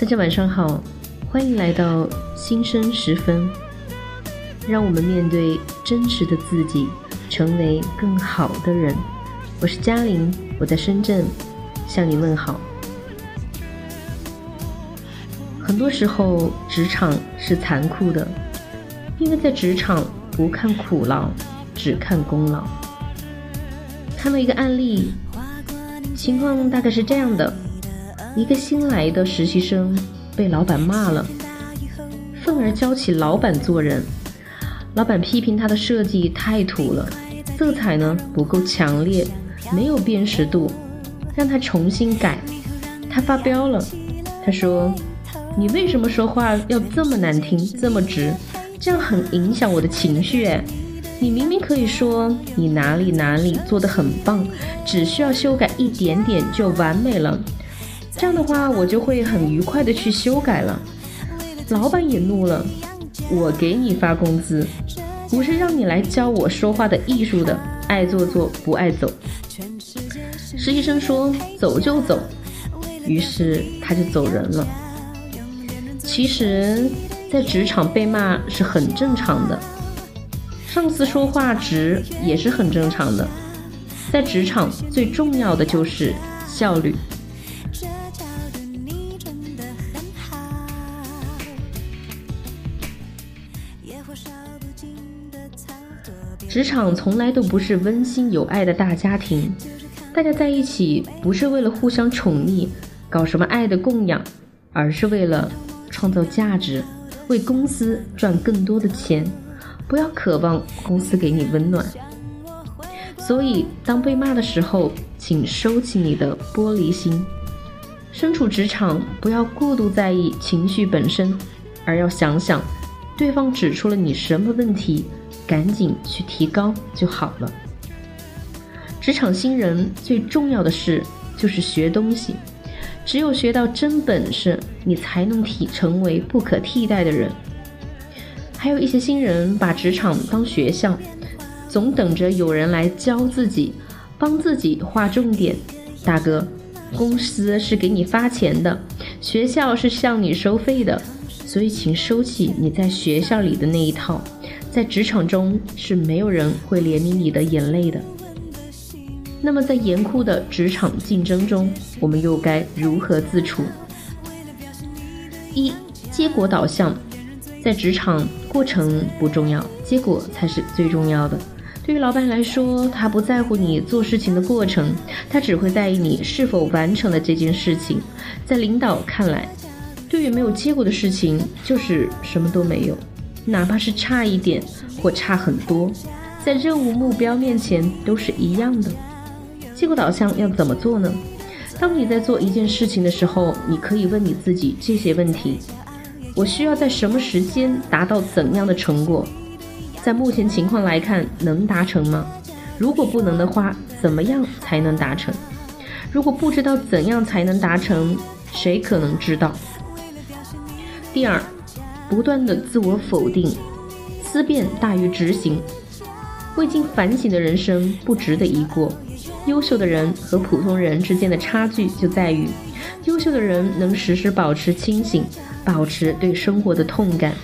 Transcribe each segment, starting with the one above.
大家晚上好，欢迎来到新生时分，让我们面对真实的自己，成为更好的人。我是嘉玲，我在深圳向你问好。很多时候，职场是残酷的，因为在职场不看苦劳，只看功劳。看到一个案例，情况大概是这样的：一个新来的实习生被老板骂了，愤而教起老板做人。老板批评他的设计太土了，色彩呢不够强烈，没有辨识度，让他重新改。他发飙了，他说：“你为什么说话要这么难听，这么直？这样很影响我的情绪。”哎。你明明可以说你哪里哪里做得很棒，只需要修改一点点就完美了。这样的话，我就会很愉快的去修改了。老板也怒了，我给你发工资，不是让你来教我说话的艺术的，爱做做不爱走。实习生说走就走，于是他就走人了。其实，在职场被骂是很正常的。上司说话直也是很正常的，在职场最重要的就是效率。职场从来都不是温馨有爱的大家庭，大家在一起不是为了互相宠溺，搞什么爱的供养，而是为了创造价值，为公司赚更多的钱。不要渴望公司给你温暖，所以当被骂的时候，请收起你的玻璃心。身处职场，不要过度在意情绪本身，而要想想对方指出了你什么问题，赶紧去提高就好了。职场新人最重要的事就是学东西，只有学到真本事，你才能体成为不可替代的人。还有一些新人把职场当学校，总等着有人来教自己，帮自己划重点。大哥，公司是给你发钱的，学校是向你收费的，所以请收起你在学校里的那一套。在职场中是没有人会怜悯你的眼泪的。那么在严酷的职场竞争中，我们又该如何自处？一，结果导向。在职场，过程不重要，结果才是最重要的。对于老板来说，他不在乎你做事情的过程，他只会在意你是否完成了这件事情。在领导看来，对于没有结果的事情，就是什么都没有，哪怕是差一点或差很多，在任务目标面前都是一样的。结果导向要怎么做呢？当你在做一件事情的时候，你可以问你自己这些问题。我需要在什么时间达到怎样的成果？在目前情况来看，能达成吗？如果不能的话，怎么样才能达成？如果不知道怎样才能达成，谁可能知道？第二，不断的自我否定，思辨大于执行。未经反省的人生不值得一过。优秀的人和普通人之间的差距就在于，优秀的人能时时保持清醒。保持对生活的痛感，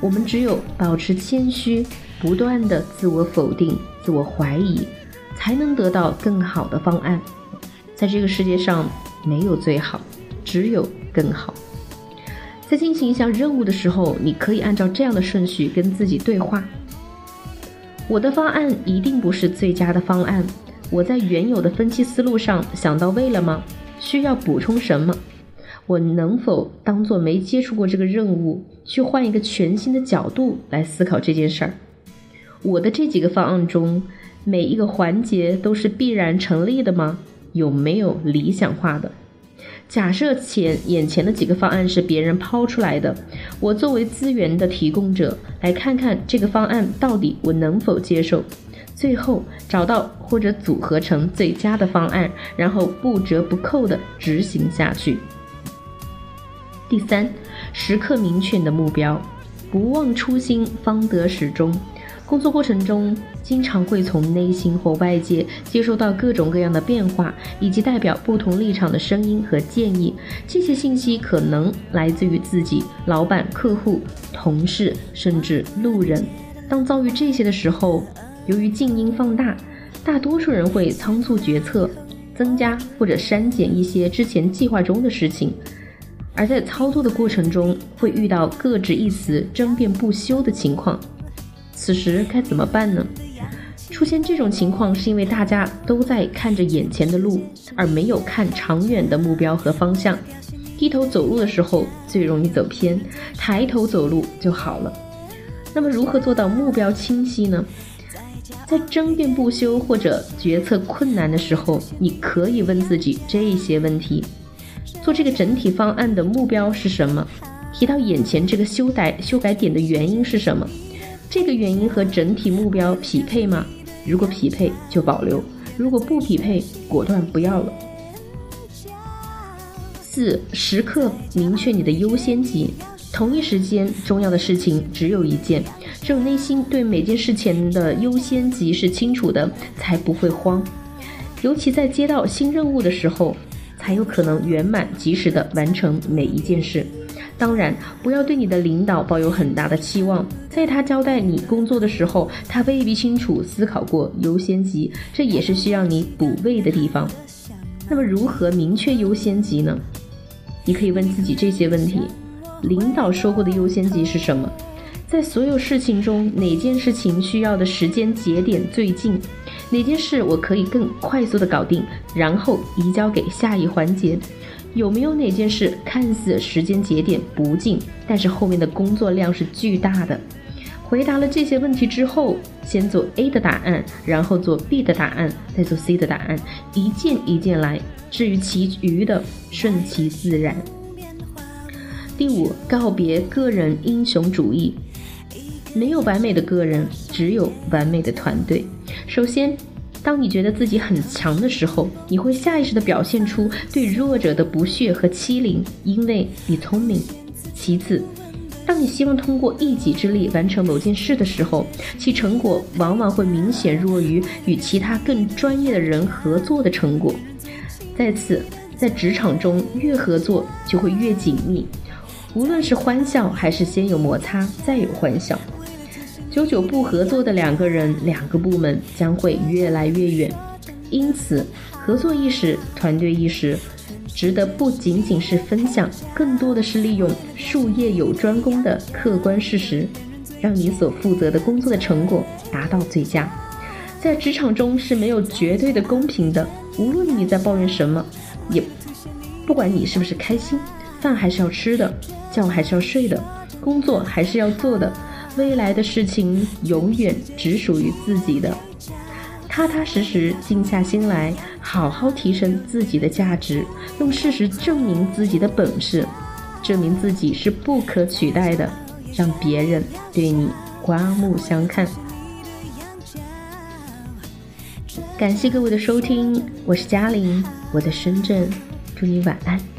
我们只有保持谦虚，不断的自我否定、自我怀疑，才能得到更好的方案。在这个世界上，没有最好，只有更好。在进行一项任务的时候，你可以按照这样的顺序跟自己对话：我的方案一定不是最佳的方案。我在原有的分析思路上想到位了吗？需要补充什么？我能否当做没接触过这个任务，去换一个全新的角度来思考这件事儿？我的这几个方案中，每一个环节都是必然成立的吗？有没有理想化的？假设前眼前的几个方案是别人抛出来的，我作为资源的提供者，来看看这个方案到底我能否接受，最后找到或者组合成最佳的方案，然后不折不扣的执行下去。第三，时刻明确你的目标，不忘初心方得始终。工作过程中，经常会从内心或外界接收到各种各样的变化，以及代表不同立场的声音和建议。这些信息可能来自于自己、老板、客户、同事，甚至路人。当遭遇这些的时候，由于静音放大，大多数人会仓促决策，增加或者删减一些之前计划中的事情。而在操作的过程中，会遇到各执一词、争辩不休的情况。此时该怎么办呢？出现这种情况是因为大家都在看着眼前的路，而没有看长远的目标和方向。低头走路的时候最容易走偏，抬头走路就好了。那么如何做到目标清晰呢？在争辩不休或者决策困难的时候，你可以问自己这些问题。做这个整体方案的目标是什么？提到眼前这个修改修改点的原因是什么？这个原因和整体目标匹配吗？如果匹配就保留，如果不匹配果断不要了。四，时刻明确你的优先级。同一时间，重要的事情只有一件。只有内心对每件事情的优先级是清楚的，才不会慌。尤其在接到新任务的时候。才有可能圆满及时的完成每一件事。当然，不要对你的领导抱有很大的期望，在他交代你工作的时候，他未必清楚思考过优先级，这也是需要你补位的地方。那么，如何明确优先级呢？你可以问自己这些问题：领导说过的优先级是什么？在所有事情中，哪件事情需要的时间节点最近？哪件事我可以更快速的搞定，然后移交给下一环节？有没有哪件事看似时间节点不近，但是后面的工作量是巨大的？回答了这些问题之后，先做 A 的答案，然后做 B 的答案，再做 C 的答案，一件一件来。至于其余的，顺其自然。第五，告别个人英雄主义。没有完美的个人，只有完美的团队。首先，当你觉得自己很强的时候，你会下意识地表现出对弱者的不屑和欺凌，因为你聪明。其次，当你希望通过一己之力完成某件事的时候，其成果往往会明显弱于与其他更专业的人合作的成果。再次，在职场中，越合作就会越紧密，无论是欢笑还是先有摩擦再有欢笑。久久不合作的两个人、两个部门将会越来越远，因此，合作意识、团队意识，值得不仅仅是分享，更多的是利用术业有专攻的客观事实，让你所负责的工作的成果达到最佳。在职场中是没有绝对的公平的，无论你在抱怨什么，也不管你是不是开心，饭还是要吃的，觉还是要睡的，工作还是要做的。未来的事情永远只属于自己的，踏踏实实，静下心来，好好提升自己的价值，用事实证明自己的本事，证明自己是不可取代的，让别人对你刮目相看。感谢各位的收听，我是嘉玲，我在深圳，祝你晚安。